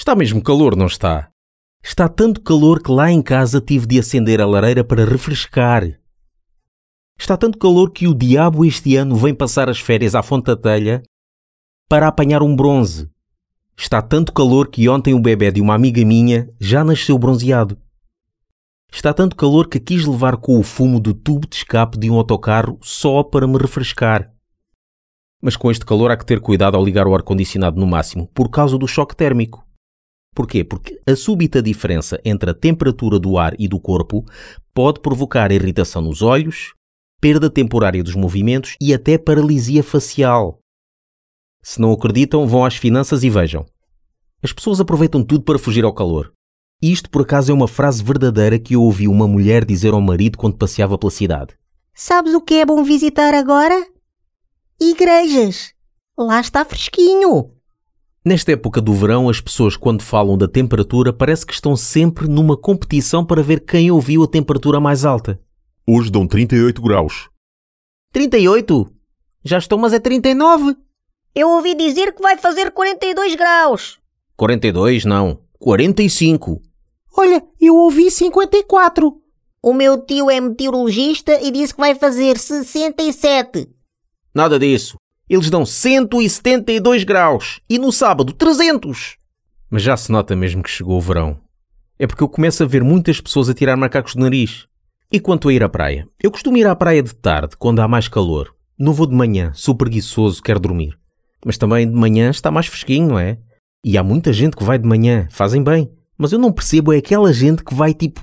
Está mesmo calor, não está? Está tanto calor que lá em casa tive de acender a lareira para refrescar. Está tanto calor que o diabo este ano vem passar as férias à Fonte da Telha para apanhar um bronze. Está tanto calor que ontem o bebê de uma amiga minha já nasceu bronzeado. Está tanto calor que quis levar com o fumo do tubo de escape de um autocarro só para me refrescar. Mas com este calor há que ter cuidado ao ligar o ar-condicionado no máximo, por causa do choque térmico. Porquê? Porque a súbita diferença entre a temperatura do ar e do corpo pode provocar irritação nos olhos, perda temporária dos movimentos e até paralisia facial. Se não acreditam, vão às finanças e vejam. As pessoas aproveitam tudo para fugir ao calor. Isto, por acaso, é uma frase verdadeira que eu ouvi uma mulher dizer ao marido quando passeava pela cidade. Sabes o que é bom visitar agora? Igrejas. Lá está fresquinho. Nesta época do verão, as pessoas, quando falam da temperatura, parece que estão sempre numa competição para ver quem ouviu a temperatura mais alta. Hoje dão 38 graus. 38? Já estão, mas é 39. Eu ouvi dizer que vai fazer 42 graus. 42 não. 45. Olha, eu ouvi 54. O meu tio é meteorologista e disse que vai fazer 67. Nada disso. Eles dão 172 graus e no sábado 300. Mas já se nota mesmo que chegou o verão. É porque eu começo a ver muitas pessoas a tirar macacos do nariz. E quanto a ir à praia? Eu costumo ir à praia de tarde, quando há mais calor. Não vou de manhã, sou preguiçoso, quero dormir. Mas também de manhã está mais fresquinho, não é? E há muita gente que vai de manhã, fazem bem. Mas eu não percebo é aquela gente que vai tipo,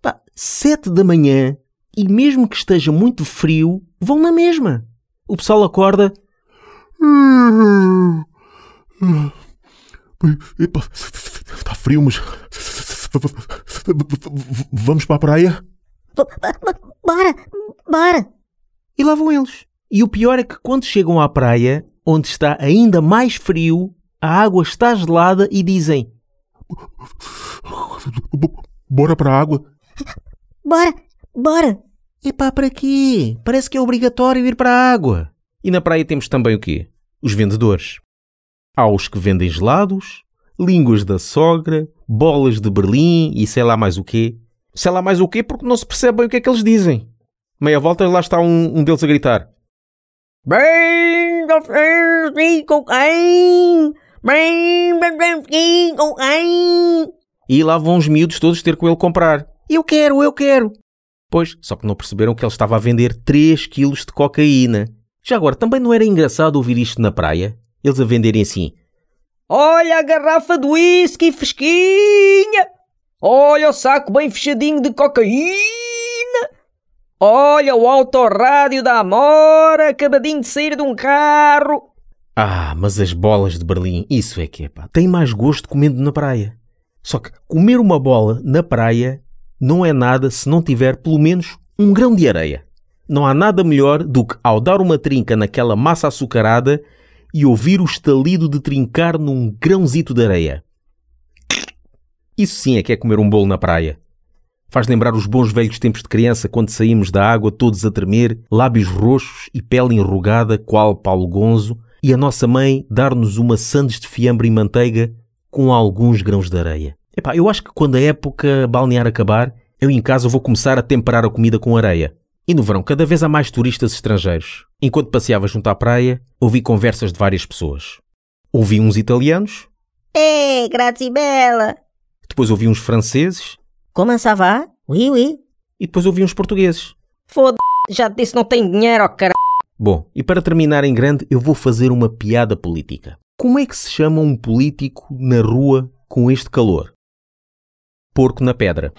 pá, 7 da manhã e mesmo que esteja muito frio, vão na mesma. O pessoal acorda. Epa, está frio, mas. Vamos para a praia? Bora, bora. E lá vão eles. E o pior é que quando chegam à praia, onde está ainda mais frio, a água está gelada e dizem: Bora para a água. Bora, bora. Epá, para quê? Parece que é obrigatório ir para a água. E na praia temos também o quê? Os vendedores. Há os que vendem gelados, línguas da sogra, bolas de Berlim e sei lá mais o quê. Sei lá mais o quê porque não se percebe bem o que é que eles dizem. Meia volta lá está um, um deles a gritar. Bem, Bem, bem, bem, E lá vão os miúdos todos ter com ele comprar. Eu quero, eu quero. Pois, só que não perceberam que ele estava a vender 3 quilos de cocaína. Já agora, também não era engraçado ouvir isto na praia? Eles a venderem assim. Olha a garrafa de whisky fresquinha! Olha o saco bem fechadinho de cocaína! Olha o autorrádio da Amora acabadinho de sair de um carro! Ah, mas as bolas de Berlim, isso é que é pá. Tem mais gosto comendo na praia. Só que comer uma bola na praia não é nada se não tiver pelo menos um grão de areia. Não há nada melhor do que ao dar uma trinca naquela massa açucarada e ouvir o estalido de trincar num grãozito de areia. Isso sim é que é comer um bolo na praia. Faz lembrar os bons velhos tempos de criança, quando saímos da água todos a tremer, lábios roxos e pele enrugada, qual Paulo Gonzo, e a nossa mãe dar-nos uma sandes de fiambre e manteiga com alguns grãos de areia. Epá, eu acho que quando a época balnear acabar, eu em casa vou começar a temperar a comida com areia. E no verão, cada vez há mais turistas estrangeiros. Enquanto passeava junto à praia, ouvi conversas de várias pessoas. Ouvi uns italianos. É, grazie bella. Depois ouvi uns franceses. Como ça va? Oui, oui. E depois ouvi uns portugueses. Foda, já te disse não tem dinheiro, oh, Bom, e para terminar em grande, eu vou fazer uma piada política. Como é que se chama um político na rua com este calor? Porco na pedra.